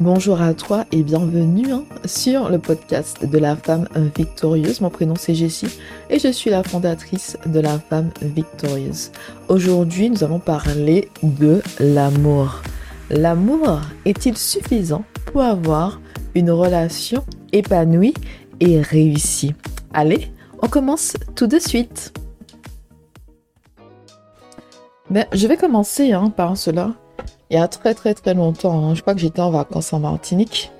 Bonjour à toi et bienvenue hein, sur le podcast de la femme victorieuse. Mon prénom c'est Jessie et je suis la fondatrice de la femme victorieuse. Aujourd'hui, nous allons parler de l'amour. L'amour est-il suffisant pour avoir une relation épanouie et réussie? Allez, on commence tout de suite. Ben, je vais commencer hein, par cela il y a très très très longtemps. Hein. Je crois que j'étais en vacances en Martinique.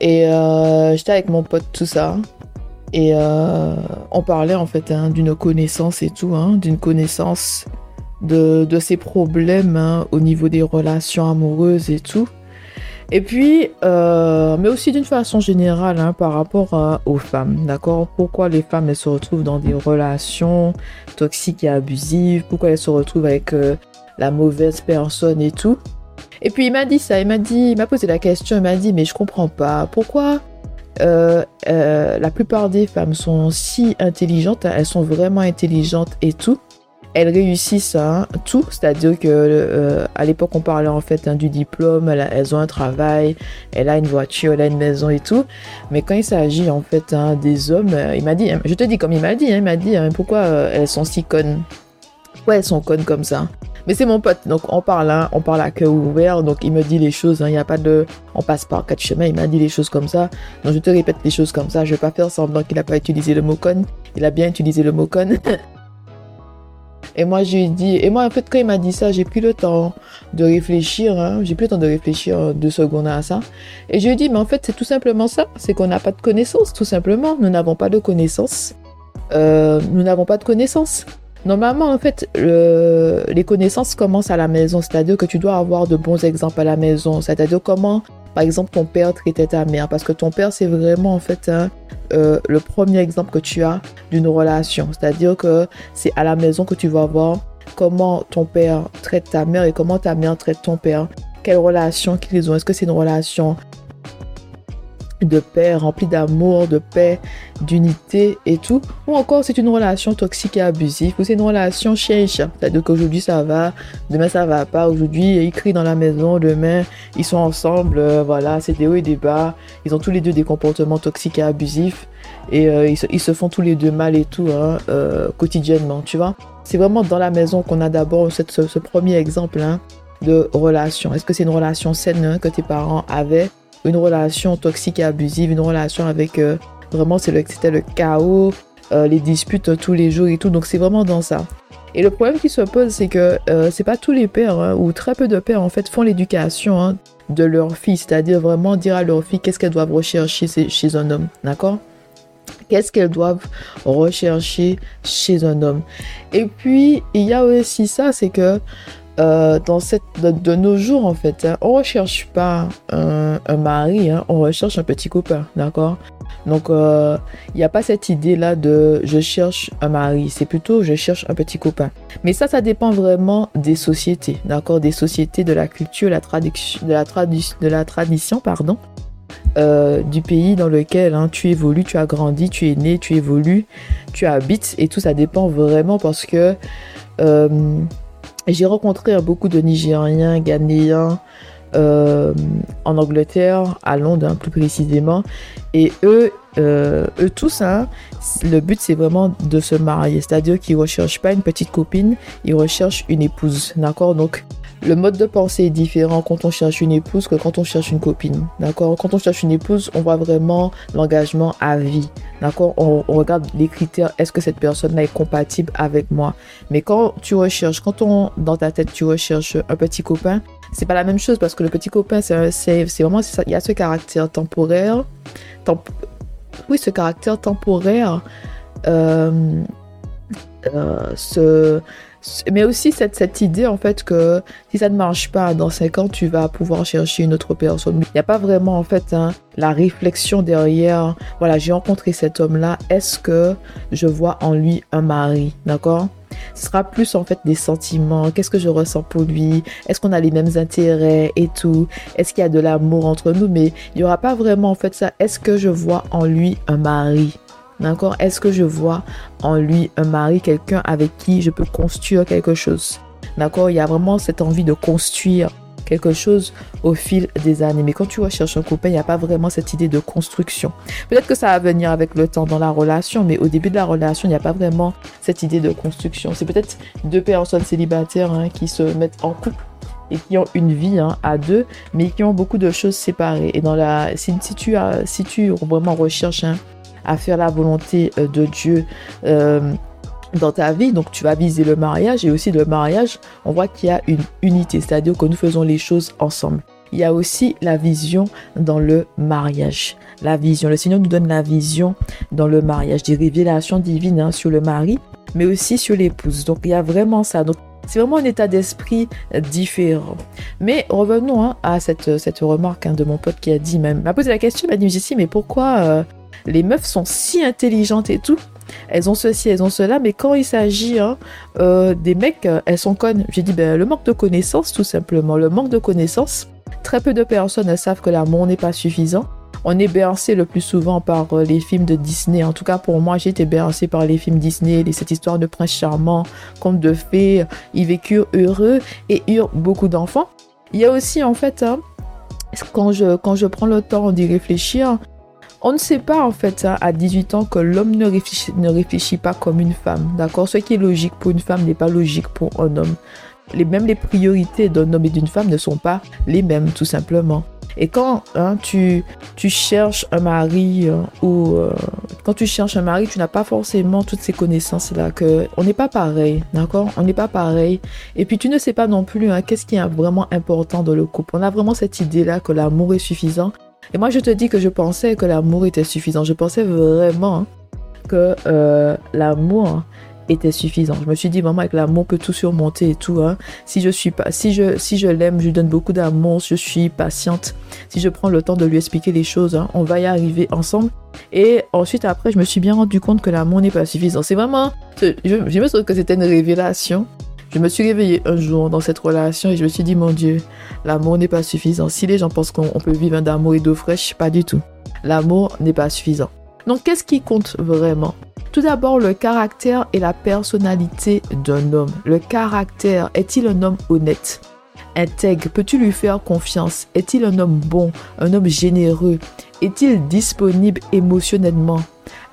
Et euh, j'étais avec mon pote, tout ça. Et euh, on parlait en fait hein, d'une connaissance et tout, hein, d'une connaissance de, de ses problèmes au niveau des relations amoureuses et tout. Et puis, euh, mais aussi d'une façon générale par rapport aux femmes, d'accord? Pourquoi les femmes elles se retrouvent dans des relations toxiques et abusives? Pourquoi elles se retrouvent avec la mauvaise personne et tout? Et puis il m'a dit ça, il m'a dit, il m'a posé la question, il m'a dit mais je comprends pas pourquoi euh, euh, la plupart des femmes sont si intelligentes, elles sont vraiment intelligentes et tout. Elles réussissent hein, tout, c'est-à-dire que euh, à l'époque on parlait en fait hein, du diplôme, elles, ont un travail, elle a une voiture, elle a une maison et tout. Mais quand il s'agit en fait hein, des hommes, il m'a dit, je te dis comme il m'a dit, il m'a dit pourquoi elles sont si connes, pourquoi elles sont connes comme ça? Mais c'est mon pote, donc on parle, hein, on parle à cœur ouvert, donc il me dit les choses, hein, il n'y a pas de... On passe par quatre chemins, il m'a dit les choses comme ça, donc je te répète les choses comme ça, je vais pas faire semblant qu'il n'a pas utilisé le mot con, il a bien utilisé le mot con. Et moi, je lui ai dit, et moi, en fait, quand il m'a dit ça, j'ai pris le temps de réfléchir, hein, j'ai pris le temps de réfléchir deux secondes à ça. Et je lui ai dit, mais en fait, c'est tout simplement ça, c'est qu'on n'a pas de connaissances, tout simplement. Nous n'avons pas de connaissances. Euh, nous n'avons pas de connaissances. Normalement, en fait, les connaissances commencent à la maison, c'est-à-dire que tu dois avoir de bons exemples à la maison, c'est-à-dire comment, par exemple, ton père traitait ta mère, parce que ton père, c'est vraiment, en fait, euh, le premier exemple que tu as d'une relation, c'est-à-dire que c'est à la maison que tu vas voir comment ton père traite ta mère et comment ta mère traite ton père. Quelle relation qu'ils ont. Est-ce que c'est une relation de paix, rempli d'amour, de paix, d'unité et tout. Ou encore c'est une relation toxique et abusive, ou c'est une relation chien et chat. C'est-à-dire qu'aujourd'hui ça va, demain ça va pas. Aujourd'hui ils crient dans la maison, demain ils sont ensemble, euh, voilà, c'est des hauts et des bas. Ils ont tous les deux des comportements toxiques et abusifs. Et euh, ils, se, font tous les deux mal et tout, hein, euh, quotidiennement, tu vois. C'est vraiment dans la maison qu'on a d'abord ce, ce, premier exemple hein, de relation. Est-ce que c'est une relation saine hein, que tes parents avaient? Une relation toxique et abusive, une relation avec euh, vraiment c'était le, chaos, euh, les disputes tous les jours et tout. Donc c'est vraiment dans ça. Et le problème qui se pose, c'est que euh, c'est pas tous les pères hein, ou très peu de pères en fait font l'éducation hein, de leur fille, c'est-à-dire vraiment dire à leur fille qu'est-ce qu'elles doivent rechercher chez un homme, d'accord? Qu'est-ce qu'elles doivent rechercher chez un homme? Et puis il y a aussi ça, c'est que euh, dans de, nos jours, en fait, hein, on recherche pas un, mari, hein, on recherche un petit copain, d'accord? Donc, il euh, n'y a pas cette idée-là de je cherche un mari, c'est plutôt je cherche un petit copain. Mais ça, ça dépend vraiment des sociétés, d'accord? Des sociétés, de la culture, la de, la de la tradition, pardon. Euh, du pays dans lequel hein, tu évolues, tu as grandi, tu es né, tu évolues, tu habites et tout ça dépend vraiment parce que j'ai rencontré beaucoup de Nigériens, Ghanéens euh, en Angleterre, à Londres hein, plus précisément. Et eux, euh, eux tous, hein, le but c'est vraiment de se marier. C'est-à-dire qu'ils ne recherchent pas une petite copine, ils recherchent une épouse. D'accord Donc? Le mode de pensée est différent quand on cherche une épouse que quand on cherche une copine. D'accord? Quand on cherche une épouse, on voit vraiment l'engagement à vie. D'accord? On, regarde les critères. Est-ce que cette personne-là est compatible avec moi? Mais quand tu recherches, quand on, dans ta tête, tu recherches un petit copain, c'est pas la même chose parce que le petit copain, c'est vraiment, il y a ce caractère temporaire. oui, ce caractère temporaire. Euh, euh, ce, mais aussi cette, idée en fait que si ça ne marche pas dans 5 ans, tu vas pouvoir chercher une autre personne. Il n'y a pas vraiment en fait hein, la réflexion derrière. Voilà, j'ai rencontré cet homme-là. Est-ce que je vois en lui un mari D'accord? Ce sera plus en fait des sentiments. Qu'est-ce que je ressens pour lui? Est-ce qu'on a les mêmes intérêts et tout? Est-ce qu'il y a de l'amour entre nous? Mais il n'y aura pas vraiment en fait ça. Est-ce que je vois en lui un mari? D'accord Est-ce que je vois en lui un mari, quelqu'un avec qui je peux construire quelque chose? D'accord Il y a vraiment cette envie de construire quelque chose au fil des années. Mais quand tu recherches un copain, il n'y a pas vraiment cette idée de construction. Peut-être que ça va venir avec le temps dans la relation, mais au début de la relation, il n'y a pas vraiment cette idée de construction. C'est peut-être deux personnes célibataires hein, qui se mettent en couple et qui ont une vie hein, à deux, mais qui ont beaucoup de choses séparées. Et dans la, si, tu, vraiment recherches hein, à faire la volonté euh, de Dieu, euh, dans ta vie, donc tu vas viser le mariage et aussi le mariage, on voit qu'il y a une unité, c'est-à-dire que nous faisons les choses ensemble. Il y a aussi la vision dans le mariage. La vision, le Seigneur nous donne la vision dans le mariage, des révélations divines hein, sur le mari, mais aussi sur l'épouse. Donc il y a vraiment ça. Donc c'est vraiment un état d'esprit différent. Mais revenons hein, à cette, cette remarque hein, de mon pote qui a dit même, m'a posé la question, il m'a dit, mais pourquoi euh, les meufs sont si intelligentes et tout elles ont ceci, elles ont cela, mais quand il s'agit hein, euh, des mecs, euh, elles sont connes. J'ai dit, ben, le manque de connaissances, tout simplement. Le manque de connaissances. Très peu de personnes savent que l'amour n'est pas suffisant. On est bercé le plus souvent par euh, les films de Disney. En tout cas, pour moi, j'ai été bercé par les films Disney, cette histoire de prince charmant, conte de fées. Ils vécurent heureux et eurent beaucoup d'enfants. Il y a aussi, en fait, hein, quand, je, quand je prends le temps d'y réfléchir, on ne sait pas en fait hein, à 18 ans que l'homme ne réfléchit, pas comme une femme. D'accord? Ce qui est logique pour une femme n'est pas logique pour un homme. Les, même les priorités d'un homme et d'une femme ne sont pas les mêmes tout simplement. Et quand hein, tu, cherches un mari euh, ou euh, quand tu cherches un mari, tu n'as pas forcément toutes ces connaissances-là. Que on n'est pas pareil, d'accord? On n'est pas pareil. Et puis tu ne sais pas non plus hein, qu'est-ce qui est vraiment important dans le couple? On a vraiment cette idée-là que l'amour est suffisant et moi, je te dis que je pensais que l'amour était suffisant. Je pensais vraiment que euh, l'amour était suffisant. Je me suis dit, maman, avec l'amour, peut tout surmonter et tout. Hein. Si je suis pas, si je, si je l'aime, je lui donne beaucoup d'amour, je suis patiente. Si je prends le temps de lui expliquer les choses, hein, on va y arriver ensemble. Et ensuite, après, je me suis bien rendu compte que l'amour n'est pas suffisant. C'est vraiment, je, je me souviens que c'était une révélation. Je me suis réveillée un jour dans cette relation et je me suis dit, mon Dieu, l'amour n'est pas suffisant. Si les gens pensent qu'on peut vivre d'amour et d'eau fraîche, pas du tout. L'amour n'est pas suffisant. Donc, qu'est-ce qui compte vraiment? Tout d'abord, le caractère et la personnalité d'un homme. Le caractère, est-il un homme honnête? Intègre, peux-tu lui faire confiance? Est-il un homme bon, un homme généreux? Est-il disponible émotionnellement?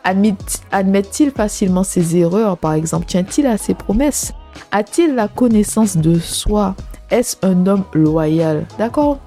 Admet-il facilement ses erreurs, par exemple? Tient-il à ses promesses? A-t-il la connaissance de soi? Est-ce un homme loyal? D'accord?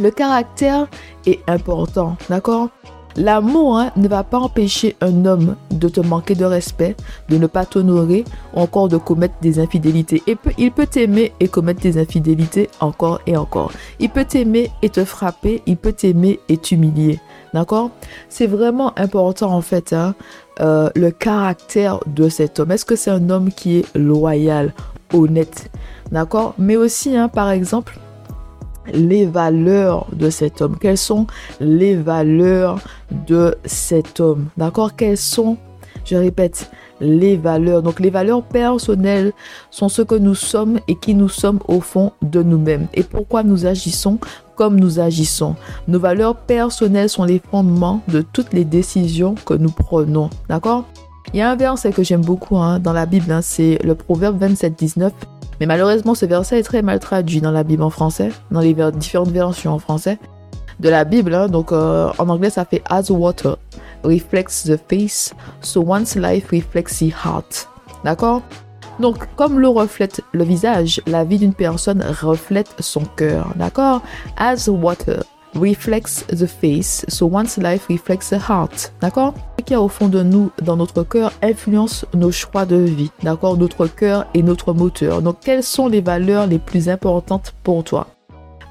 Le caractère est important. D'accord? L'amour hein, ne va pas empêcher un homme de te manquer de respect, de ne pas t'honorer ou encore de commettre des infidélités. Et il peut t'aimer et commettre des infidélités encore et encore. Il peut t'aimer et te frapper, il peut t'aimer et t'humilier. D'accord? C'est vraiment important en fait, hein, euh, le caractère de cet homme. Est-ce que c'est un homme qui est loyal, honnête? D'accord? Mais aussi, hein, par exemple, les valeurs de cet homme. Quelles sont les valeurs de cet homme? D'accord? Quelles sont, je répète, les valeurs? Donc les valeurs personnelles sont ce que nous sommes et qui nous sommes au fond de nous-mêmes. Et pourquoi nous agissons comme nous agissons. Nos valeurs personnelles sont les fondements de toutes les décisions que nous prenons. D'accord? Il y a un verset que j'aime beaucoup hein, dans la Bible, hein, c'est le Proverbe 27, 19. Mais malheureusement, ce verset est très mal traduit dans la Bible en français, dans les différentes versions en français de la Bible. Hein. donc euh, en anglais, ça fait As water reflects the face, so one's life reflects the heart. D'accord? Donc, comme l'eau reflète le visage, la vie d'une personne reflète son cœur. D'accord? As water reflects the face, so one's life reflects the heart. D'accord? Ce qu'il y a au fond de nous, dans notre cœur, influence nos choix de vie. D'accord? Notre cœur est notre moteur. Donc, quelles sont les valeurs les plus importantes pour toi?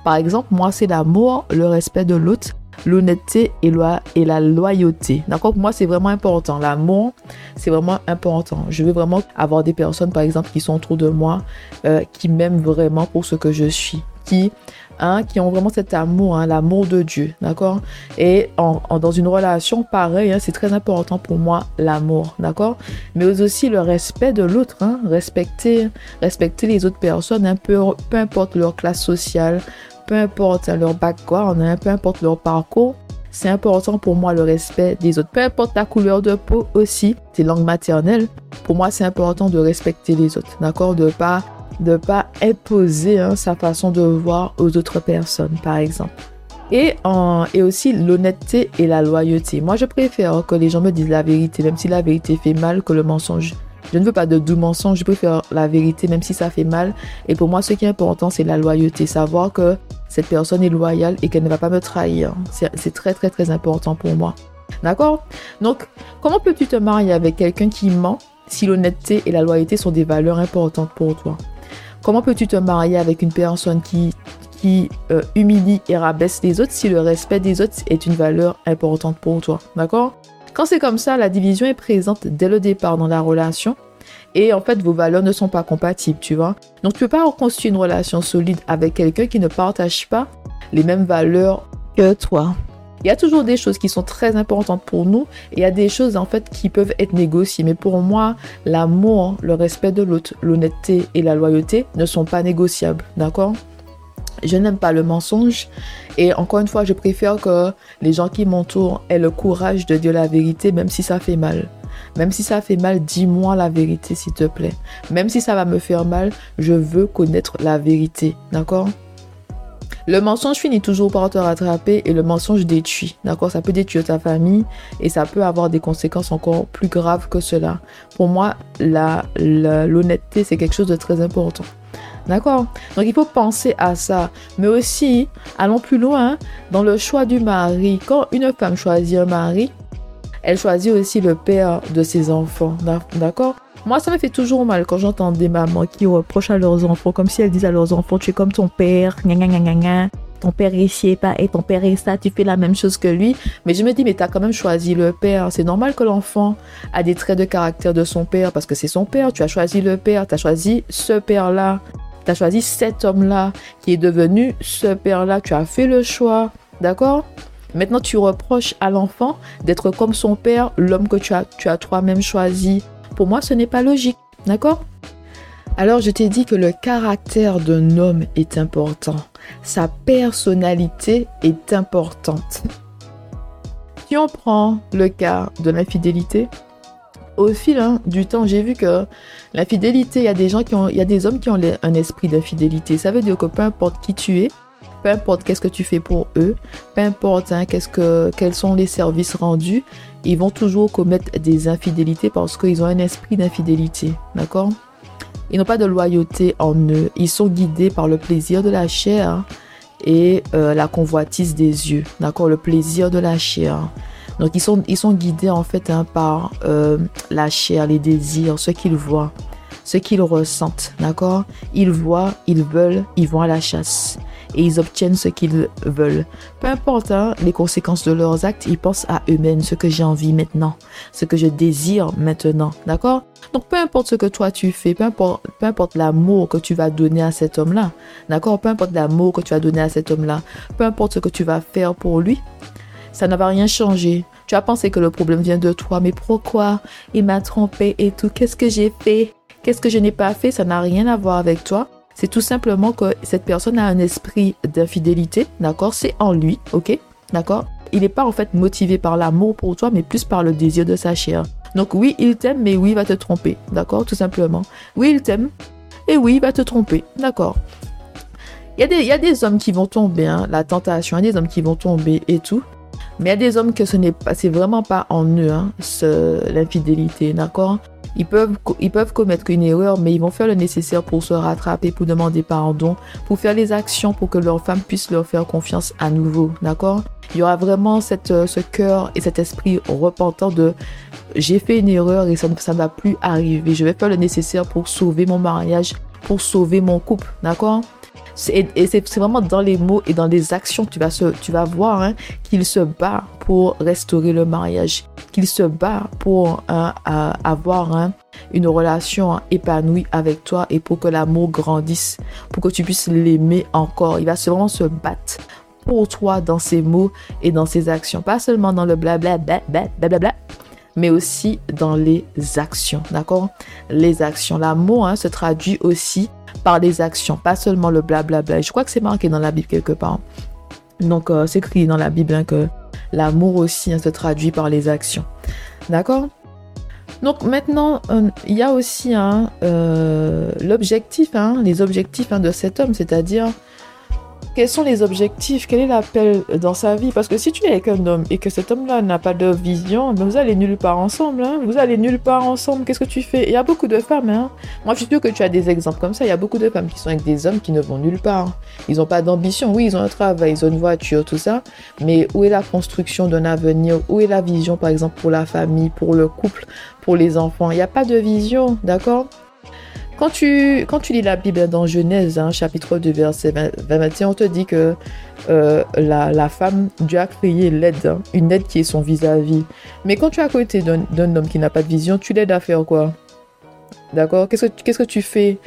Par exemple, moi, c'est l'amour, le respect de l'autre, l'honnêteté et, la loyauté. D'accord Pour moi, c'est vraiment important. L'amour, c'est vraiment important. Je veux vraiment avoir des personnes, par exemple, qui sont autour de moi, euh, qui m'aiment vraiment pour ce que je suis, qui, hein, qui ont vraiment cet amour, hein, l'amour de Dieu. D'accord? Et dans une relation, pareil, hein, c'est très important pour moi, l'amour. D'accord? Mais aussi le respect de l'autre. Hein, respecter, respecter les autres personnes, peu importe leur classe sociale, peu importe leur background, hein, peu importe leur parcours, c'est important pour moi le respect des autres. Peu importe la couleur de peau aussi, tes langues maternelles, pour moi c'est important de respecter les autres, d'accord? De pas de pas imposer hein, sa façon de voir aux autres personnes, par exemple. Et, et aussi l'honnêteté et la loyauté. Moi, je préfère que les gens me disent la vérité, même si la vérité fait mal, que le mensonge. Je ne veux pas de doux mensonges, je préfère la vérité, même si ça fait mal. Et pour moi, ce qui est important, c'est la loyauté. Savoir que cette personne est loyale et qu'elle ne va pas me trahir. C'est très, très, très important pour moi. D'accord? Donc, comment peux-tu te marier avec quelqu'un qui ment si l'honnêteté et la loyauté sont des valeurs importantes pour toi? Comment peux-tu te marier avec une personne qui euh, humilie et rabaisse les autres si le respect des autres est une valeur importante pour toi? D'accord? Quand c'est comme ça, la division est présente dès le départ dans la relation. Et en fait, vos valeurs ne sont pas compatibles, tu vois. Donc, tu peux pas reconstruire une relation solide avec quelqu'un qui ne partage pas les mêmes valeurs que toi. Il y a toujours des choses qui sont très importantes pour nous et il y a des choses en fait qui peuvent être négociées. Mais pour moi, l'amour, le respect de l'autre, l'honnêteté et la loyauté ne sont pas négociables. D'accord? Je n'aime pas le mensonge. Et encore une fois, je préfère que les gens qui m'entourent aient le courage de dire la vérité, même si ça fait mal. Même si ça fait mal, dis-moi la vérité, s'il te plaît. Même si ça va me faire mal, je veux connaître la vérité. D'accord? Le mensonge finit toujours par te rattraper et le mensonge détruit. D'accord? Ça peut détruire ta famille et ça peut avoir des conséquences encore plus graves que cela. Pour moi, l'honnêteté, c'est quelque chose de très important. D'accord Donc il faut penser à ça. Mais aussi, allons plus loin, dans le choix du mari. Quand une femme choisit un mari, elle choisit aussi le père de ses enfants. D'accord Moi, ça me fait toujours mal quand j'entends des mamans qui reprochent à leurs enfants, comme si elles disent à leurs enfants, tu es comme ton père, ton père est ci et pas et ton père est ça, tu fais la même chose que lui. Mais je me dis, mais tu as quand même choisi le père. C'est normal que l'enfant a des traits de caractère de son père parce que c'est son père. Tu as choisi le père, tu as choisi ce père-là. Tu as choisi cet homme-là qui est devenu ce père-là. Tu as fait le choix. D'accord? Maintenant, tu reproches à l'enfant d'être comme son père, l'homme que tu as, toi-même choisi. Pour moi, ce n'est pas logique. D'accord? Alors je t'ai dit que le caractère d'un homme est important. Sa personnalité est importante. Si on prend le cas de l'infidélité, au fil hein, du temps, j'ai vu que l'infidélité, il y a des gens qui ont, il y a des hommes qui ont un esprit d'infidélité. Ça veut dire que peu importe qui tu es, peu importe qu'est-ce que tu fais pour eux, peu importe hein, qu'est-ce que, quels sont les services rendus, ils vont toujours commettre des infidélités parce qu'ils ont un esprit d'infidélité. D'accord? Ils n'ont pas de loyauté en eux. Ils sont guidés par le plaisir de la chair et euh, la convoitise des yeux. D'accord? Le plaisir de la chair. Donc ils sont, ils sont guidés en fait hein, par euh, la chair, les désirs, ce qu'ils voient, ce qu'ils ressentent, d'accord? Ils voient, ils veulent, ils vont à la chasse et ils obtiennent ce qu'ils veulent. Peu importe hein, les conséquences de leurs actes, ils pensent à eux-mêmes, ce que j'ai envie maintenant, ce que je désire maintenant, d'accord? Donc peu importe ce que toi tu fais, peu importe, peu importe l'amour que tu vas donner à cet homme-là, d'accord? Peu importe l'amour que tu vas donner à cet homme-là, peu importe ce que tu vas faire pour lui, ça ne va rien changer. Tu as pensé que le problème vient de toi, mais pourquoi? Il m'a trompé et tout Qu'est-ce que j'ai fait? Qu'est-ce que je n'ai pas fait? Ça n'a rien à voir avec toi. C'est tout simplement que cette personne a un esprit d'infidélité, d'accord? C'est en lui, ok? D'accord? Il n'est pas en fait motivé par l'amour pour toi, mais plus par le désir de sa chair. Donc oui, il t'aime, mais oui, il va te tromper, d'accord? Tout simplement. Oui, il t'aime, et oui, il va te tromper, d'accord? Il y, a des, il y a des hommes qui vont tomber, hein, la tentation, il y a des hommes qui vont tomber et tout. Mais il y a des hommes que ce n'est pas, c'est vraiment pas en eux, hein, l'infidélité, d'accord? Ils peuvent, ils peuvent commettre une erreur, mais ils vont faire le nécessaire pour se rattraper, pour demander pardon, pour faire les actions pour que leur femme puisse leur faire confiance à nouveau, d'accord? Il y aura vraiment euh, ce cœur et cet esprit repentant de j'ai fait une erreur et ça ne va plus arriver. Je vais faire le nécessaire pour sauver mon mariage, pour sauver mon couple, d'accord? C'est vraiment dans les mots et dans les actions que tu vas, se, tu voir hein, qu'il se bat pour restaurer le mariage, qu'il se bat pour hein, avoir hein, une relation épanouie avec toi et pour que l'amour grandisse, pour que tu puisses l'aimer encore. Il va vraiment se battre pour toi dans ses mots et dans ses actions, pas seulement dans le mais aussi dans les actions, d'accord? Les actions. L'amour se traduit aussi par les actions, pas seulement le blablabla. Je crois que c'est marqué dans la Bible quelque part. Donc, euh, c'est écrit dans la Bible hein, que l'amour aussi hein, se traduit par les actions. D'accord? Donc maintenant, euh, il y a aussi hein, euh, l'objectif, hein, les objectifs hein, de cet homme, c'est-à-dire quels sont les objectifs Quel est l'appel dans sa vie? Parce que si tu es avec un homme et que cet homme-là n'a pas de vision, ben vous allez nulle part ensemble. Hein. Vous allez nulle part ensemble. Qu'est-ce que tu fais? Il y a beaucoup de femmes. Hein. Moi, je suis sûre que tu as des exemples comme ça. Il y a beaucoup de femmes qui sont avec des hommes qui ne vont nulle part. Ils n'ont pas d'ambition. Oui, ils ont un travail, ils ont une voiture, tout ça. Mais où est la construction d'un avenir? Où est la vision, par exemple, pour la famille, pour le couple, pour les enfants? Il n'y a pas de vision, d'accord? Quand tu, quand tu lis la Bible dans Genèse, hein, chapitre 2, verset 21, on te dit que euh, la, la, femme, Dieu a créé l'aide, hein, une aide qui est son vis-à-vis. Mais quand tu es à côté d'un homme qui n'a pas de vision, tu l'aides à faire quoi? D'accord? Qu'est-ce que, qu'est-ce que tu fais?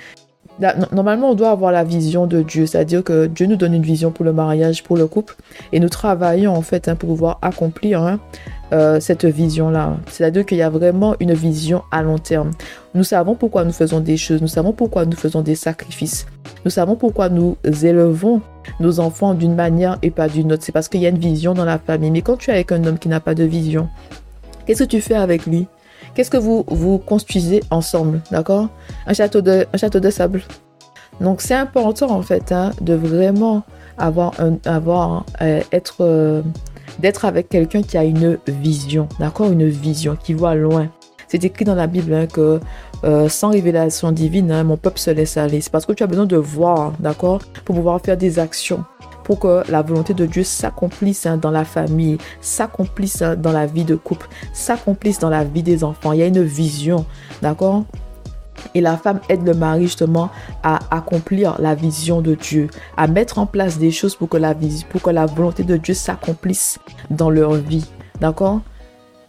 Normalement, on doit avoir la vision de Dieu, c'est-à-dire que Dieu nous donne une vision pour le mariage, pour le couple, et nous travaillons en fait hein, pour pouvoir accomplir hein, euh, cette vision-là. C'est-à-dire qu'il y a vraiment une vision à long terme. Nous savons pourquoi nous faisons des choses, nous savons pourquoi nous faisons des sacrifices, nous savons pourquoi nous élevons nos enfants d'une manière et pas d'une autre. C'est parce qu'il y a une vision dans la famille. Mais quand tu es avec un homme qui n'a pas de vision, qu'est-ce que tu fais avec lui? Qu'est-ce que vous, vous construisez ensemble, d'accord? Un château, de, un château de sable. Donc c'est important en fait hein, de vraiment avoir, euh, être, euh, d'être avec quelqu'un qui a une vision, d'accord Une vision qui voit loin. C'est écrit dans la Bible hein, que euh, sans révélation divine, hein, mon peuple se laisse aller. C'est parce que tu as besoin de voir, d'accord Pour pouvoir faire des actions pour que la volonté de Dieu s'accomplisse dans la famille, s'accomplisse dans la vie de couple, s'accomplisse dans la vie des enfants. Il y a une vision, d'accord? Et la femme aide le mari justement à accomplir la vision de Dieu, à mettre en place des choses pour que la, pour que la volonté de Dieu s'accomplisse dans leur vie. D'accord?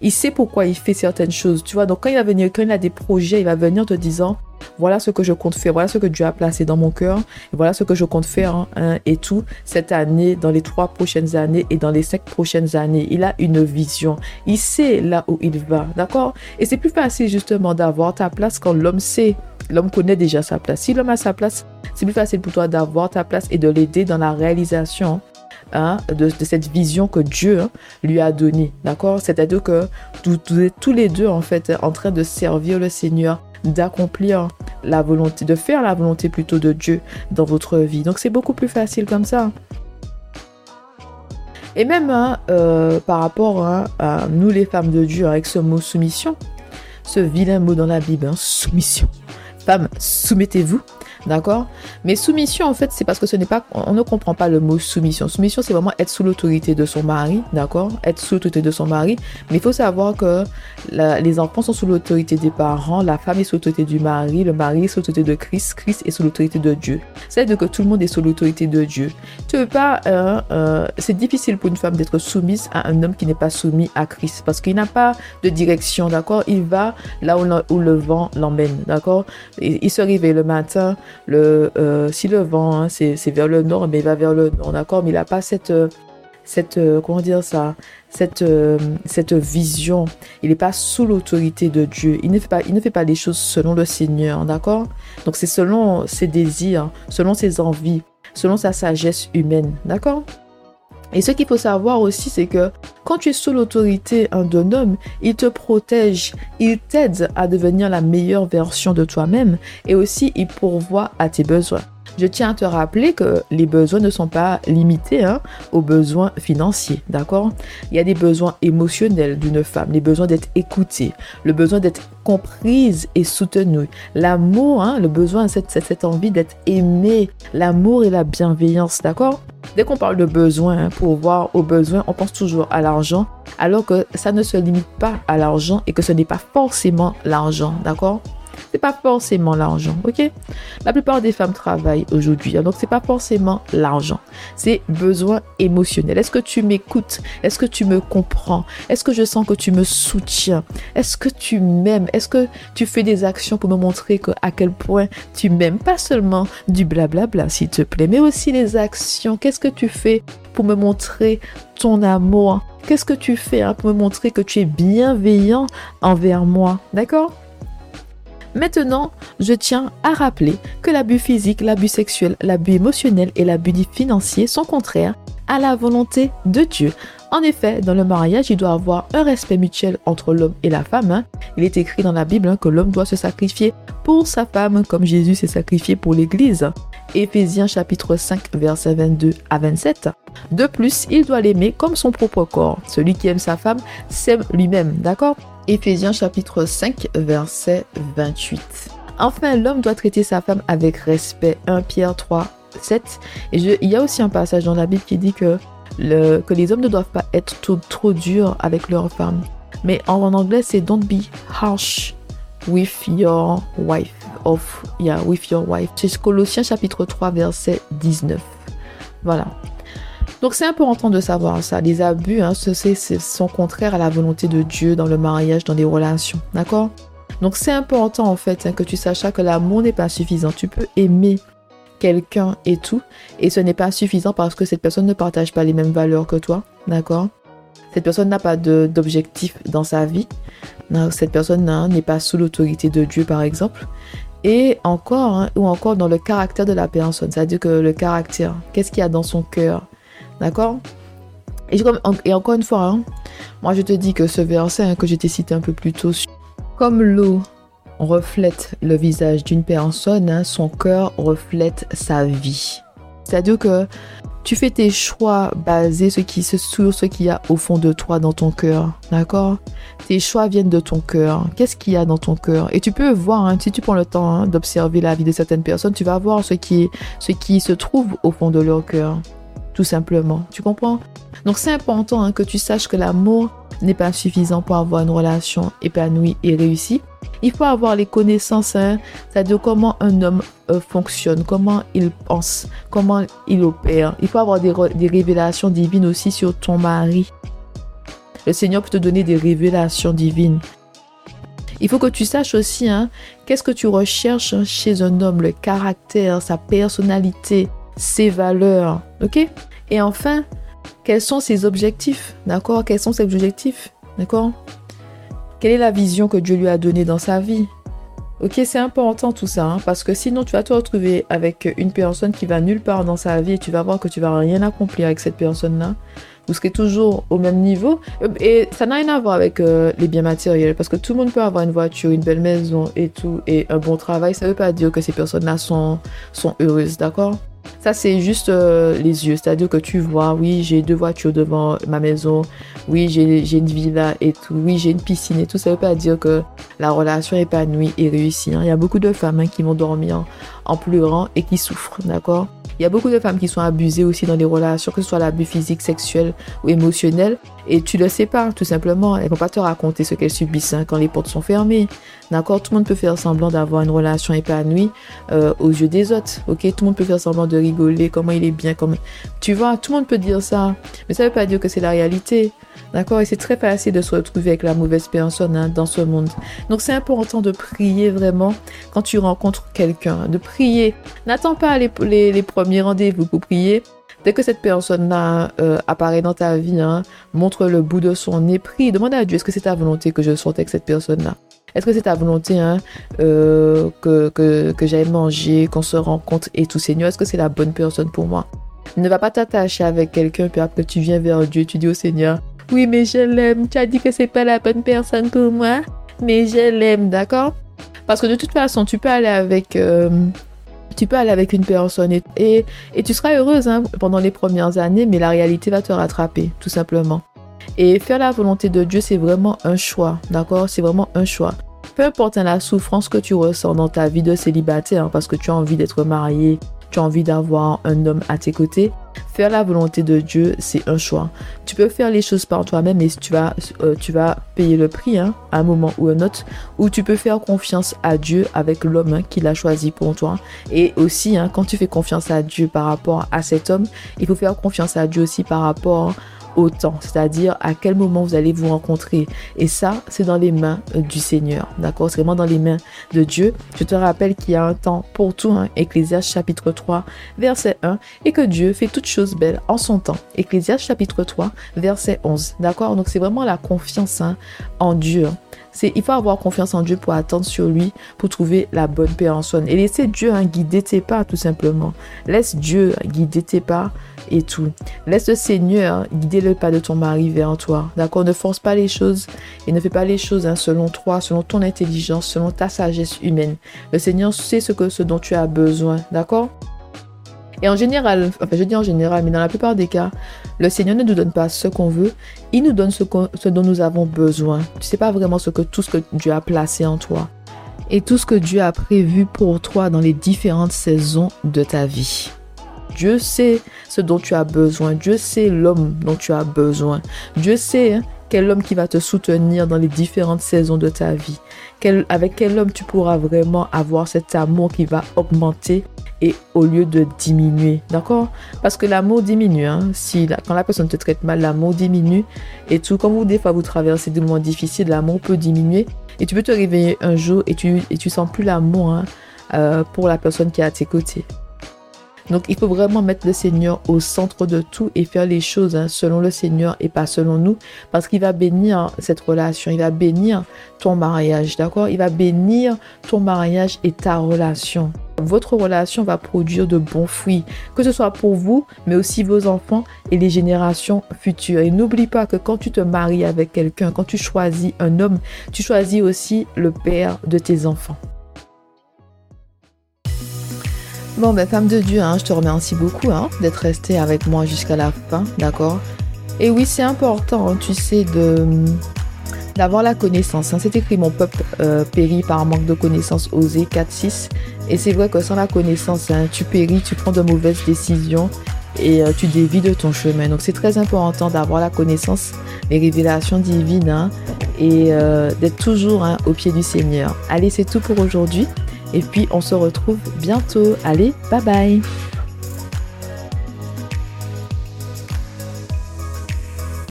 Il sait pourquoi il fait certaines choses. Tu vois, donc quand il va venir, quand il a des projets, il va venir te disant voilà ce que je compte faire, voilà ce que Dieu a placé dans mon cœur, voilà ce que je compte faire hein, hein, et tout cette année, dans les trois prochaines années et dans les cinq prochaines années. Il a une vision, il sait là où il va, d'accord? Et c'est plus facile justement d'avoir ta place quand l'homme sait, l'homme connaît déjà sa place. Si l'homme a sa place, c'est plus facile pour toi d'avoir ta place et de l'aider dans la réalisation Hein, de, cette vision que Dieu lui a donnée. D'accord? C'est-à-dire que tous les deux, en fait, en train de servir le Seigneur d'accomplir la volonté, de faire la volonté plutôt de Dieu dans votre vie. Donc c'est beaucoup plus facile comme ça. Et même hein, euh, par rapport hein, à nous les femmes de Dieu avec ce mot soumission, ce vilain mot dans la Bible, soumission. Femmes, soumettez-vous D'accord Mais soumission, en fait, c'est parce que ce n'est pas, on ne comprend pas le mot soumission. Soumission, c'est vraiment être sous l'autorité de son mari, d'accord Être sous l'autorité de son mari. Mais il faut savoir que les enfants sont sous l'autorité des parents, la femme est sous l'autorité du mari, le mari est sous l'autorité de Christ, Christ est sous l'autorité de Dieu. C'est-à-dire que tout le monde est sous l'autorité de Dieu. Tu veux pas, euh, euh, c'est difficile pour une femme d'être soumise à un homme qui n'est pas soumis à Christ parce qu'il n'a pas de direction, d'accord? Il va là où, où le vent l'emmène, d'accord? Il se réveille le matin, le, euh, si le vent, hein, c'est vers le nord, mais il va vers le nord, d'accord? Mais il n'a pas cette, euh, cette euh, comment dire ça, cette, cette vision. Il n'est pas sous l'autorité de Dieu. Il ne, fait pas, il ne fait pas les choses selon le Seigneur, d'accord? Donc c'est selon ses désirs, selon ses envies, selon sa sagesse humaine, d'accord? Et ce qu'il faut savoir aussi, c'est que quand tu es sous l'autorité d'un homme, il te protège, il t'aide à devenir la meilleure version de toi-même et aussi il pourvoit à tes besoins. Je tiens à te rappeler que les besoins ne sont pas limités hein, aux besoins financiers, d'accord? Il y a des besoins émotionnels d'une femme, les besoins d'être écoutée, le besoin d'être comprise et soutenue, l'amour, hein, le besoin, cette, cette envie d'être aimée, l'amour et la bienveillance, d'accord? Dès qu'on parle de besoin, hein, pour voir aux besoins, on pense toujours à l'argent, alors que ça ne se limite pas à l'argent et que ce n'est pas forcément l'argent, d'accord? C'est pas forcément l'argent, ok? La plupart des femmes travaillent aujourd'hui, hein, donc c'est pas forcément l'argent. C'est besoin émotionnel. Est-ce que tu m'écoutes? Est-ce que tu me comprends? Est-ce que je sens que tu me soutiens? Est-ce que tu m'aimes? Est-ce que tu fais des actions pour me montrer que, à quel point tu m'aimes? Pas seulement du blablabla, s'il te plaît, mais aussi les actions. Qu'est-ce que tu fais pour me montrer ton amour? Qu'est-ce que tu fais hein, pour me montrer que tu es bienveillant envers moi? D'accord? Maintenant, je tiens à rappeler que l'abus physique, l'abus sexuel, l'abus émotionnel et l'abus financier sont contraires à la volonté de Dieu. En effet, dans le mariage, il doit avoir un respect mutuel entre l'homme et la femme. hein. Il est écrit dans la Bible hein, que l'homme doit se sacrifier pour sa femme comme Jésus s'est sacrifié pour l'Église. Éphésiens chapitre 5 versets 22 à 27. De plus, il doit l'aimer comme son propre corps. Celui qui aime sa femme s'aime lui-même, d'accord? Éphésiens chapitre 5 verset 28. Enfin, l'homme doit traiter sa femme avec respect. 1 Pierre 3 7. Et il y a aussi un passage dans la Bible qui dit que, que les hommes ne doivent pas être trop, trop durs avec leurs femmes. Mais en anglais, c'est don't be harsh with your wife. Of, yeah, with your wife. C'est Colossiens chapitre 3 verset 19. Voilà. Donc c'est important de savoir ça. Les abus hein, ce- sont contraires à la volonté de Dieu dans le mariage, dans les relations. D'accord? Donc c'est important en fait hein, que tu saches que l'amour n'est pas suffisant. Tu peux aimer quelqu'un et tout, et ce n'est pas suffisant parce que cette personne ne partage pas les mêmes valeurs que toi. D'accord? Cette personne n'a pas d'objectif dans sa vie. Cette personne hein, n'est pas sous l'autorité de Dieu par exemple. Et encore, hein, ou encore dans le caractère de la personne. C'est-à-dire que le caractère, qu'est-ce qu'il y a dans son cœur D'accord? Et, encore une fois, hein, moi je te dis que ce verset que je t'ai cité un peu plus tôt, comme l'eau reflète le visage d'une personne, son cœur reflète sa vie. C'est-à-dire que tu fais tes choix basés ce qui, sur ce qu'il y a au fond de toi dans ton cœur. D'accord? Tes choix viennent de ton cœur. Qu'est-ce qu'il y a dans ton cœur? Et tu peux voir, hein, si tu prends le temps hein, d'observer la vie de certaines personnes, tu vas voir ce qui, ce qui se trouve au fond de leur cœur. Tout simplement. Tu comprends? Donc c'est important hein, que tu saches que l'amour n'est pas suffisant pour avoir une relation épanouie et réussie. Il faut avoir les connaissances, hein, c'est-à-dire comment un homme euh, fonctionne, comment il pense, comment il opère. Il faut avoir des, révélations divines aussi sur ton mari. Le Seigneur peut te donner des révélations divines. Il faut que tu saches aussi hein, qu'est-ce que tu recherches chez un homme, le caractère, sa personnalité, ses valeurs. Ok? Et enfin, quels sont ses objectifs D'accord? Quels sont ses objectifs D'accord? Quelle est la vision que Dieu lui a donnée dans sa vie? Ok, c'est important tout ça, hein, parce que sinon tu vas te retrouver avec une personne qui va nulle part dans sa vie et tu vas voir que tu vas rien accomplir avec cette personne-là. Vous serez toujours au même niveau. Et ça n'a rien à voir avec euh, les biens matériels, parce que tout le monde peut avoir une voiture, une belle maison et tout, et un bon travail. Ça ne veut pas dire que ces personnes-là sont, sont heureuses, d'accord? Ça, c'est juste euh, les yeux. C'est-à-dire que tu vois, oui, j'ai deux voitures devant ma maison. Oui, j'ai une villa et tout. Oui, j'ai une piscine et tout. Ça veut pas dire que la relation épanouie et réussie. hein. Il y a beaucoup de femmes hein, qui vont dormir en pleurant et qui souffrent, d'accord? Il y a beaucoup de femmes qui sont abusées aussi dans les relations, que ce soit l'abus physique, sexuel ou émotionnel. Et tu le sais pas, tout simplement. Elles vont pas te raconter ce qu'elles subissent hein, quand les portes sont fermées. D'accord Tout le monde peut faire semblant d'avoir une relation épanouie euh, aux yeux des autres. Ok Tout le monde peut faire semblant de rigoler, comment il est bien, comme tu vois, tout le monde peut dire ça, mais ça veut pas dire que c'est la réalité. D'accord Et c'est très facile de se retrouver avec la mauvaise personne hein, dans ce monde. Donc c'est important de prier vraiment quand tu rencontres quelqu'un, de prier. N'attends pas les, les, les rendez-vous pour prier. Dès que cette personne-là euh, apparaît dans ta vie, hein, montre le bout de son nez, prie, demande à Dieu, est-ce que c'est ta volonté que je sorte avec cette personne-là? Est-ce que c'est ta volonté hein, euh, que, que, que j'aille manger, qu'on se rencontre et tout, Seigneur? Est-ce que c'est la bonne personne pour moi? Ne va pas t'attacher avec quelqu'un, puis après tu viens vers Dieu, tu dis au Seigneur, oui, mais je l'aime, tu as dit que c'est pas la bonne personne pour moi, mais je l'aime, d'accord? Parce que de toute façon, tu peux aller avec... euh, tu peux aller avec une personne et, tu seras heureuse hein, pendant les premières années, mais la réalité va te rattraper, tout simplement. Et faire la volonté de Dieu, c'est vraiment un choix, d'accord? C'est vraiment un choix. Peu importe hein, la souffrance que tu ressens dans ta vie de célibataire, hein, parce que tu as envie d'être marié, tu as envie d'avoir un homme à tes côtés, faire la volonté de Dieu, c'est un choix. Tu peux faire les choses par toi-même et tu vas, euh, tu vas payer le prix hein, à un moment ou un autre, ou tu peux faire confiance à Dieu avec l'homme hein, qu'il a choisi pour toi. Et aussi, hein, quand tu fais confiance à Dieu par rapport à cet homme, il faut faire confiance à Dieu aussi par rapport au temps, c'est-à-dire à quel moment vous allez vous rencontrer. Et ça, c'est dans les mains euh, du Seigneur, d'accord? C'est vraiment dans les mains de Dieu. Je te rappelle qu'il y a un temps pour tout, hein, chapitre 3, verset 1, et que Dieu fait toutes choses belles en son temps. Ecclésiaste chapitre 3, verset 11, d'accord? Donc c'est vraiment la confiance hein, en Dieu. Il faut avoir confiance en Dieu pour attendre sur lui, pour trouver la bonne personne. Et laisser Dieu hein, guider tes pas, tout simplement. Laisse Dieu guider tes pas et tout. Laisse le Seigneur guider le pas de ton mari vers toi. D'accord Ne force pas les choses et ne fais pas les choses hein, selon toi, selon ton intelligence, selon ta sagesse humaine. Le Seigneur sait ce, que, ce dont tu as besoin. D'accord? Et en général, enfin je dis en général, mais dans la plupart des cas, le Seigneur ne nous donne pas ce qu'on veut, il nous donne ce, dont nous avons besoin. Tu sais pas vraiment ce que tout ce que Dieu a placé en toi et tout ce que Dieu a prévu pour toi dans les différentes saisons de ta vie. Dieu sait ce dont tu as besoin. Dieu sait l'homme dont tu as besoin. Dieu sait hein, quel homme qui va te soutenir dans les différentes saisons de ta vie. avec quel homme tu pourras vraiment avoir cet amour qui va augmenter et au lieu de diminuer. D'accord? Parce que l'amour diminue. Hein. Si, quand la personne te traite mal, l'amour diminue. Et tout, comme vous, des fois, vous traversez des moments difficiles, l'amour peut diminuer. Et tu peux te réveiller un jour et tu, et sens plus l'amour hein, euh, pour la personne qui est à tes côtés. Donc il faut vraiment mettre le Seigneur au centre de tout et faire les choses hein, selon le Seigneur et pas selon nous. Parce qu'il va bénir cette relation, il va bénir ton mariage, d'accord? Il va bénir ton mariage et ta relation. Votre relation va produire de bons fruits, que ce soit pour vous, mais aussi vos enfants et les générations futures. Et n'oublie pas que quand tu te maries avec quelqu'un, quand tu choisis un homme, tu choisis aussi le père de tes enfants. Bon, ben, femme de Dieu, hein, je te remercie beaucoup hein, d'être restée avec moi jusqu'à la fin, d'accord? Et oui, c'est important, hein, tu sais, de d'avoir la connaissance. C'est écrit mon peuple euh, périt par manque de connaissance, osé 4-6. Et c'est vrai que sans la connaissance, tu péris, tu prends de mauvaises décisions et euh, tu dévis de ton chemin. Donc c'est très important d'avoir la connaissance, les révélations divines et euh, d'être toujours au pied du Seigneur. Allez, c'est tout pour aujourd'hui. Et puis on se retrouve bientôt. Allez, bye bye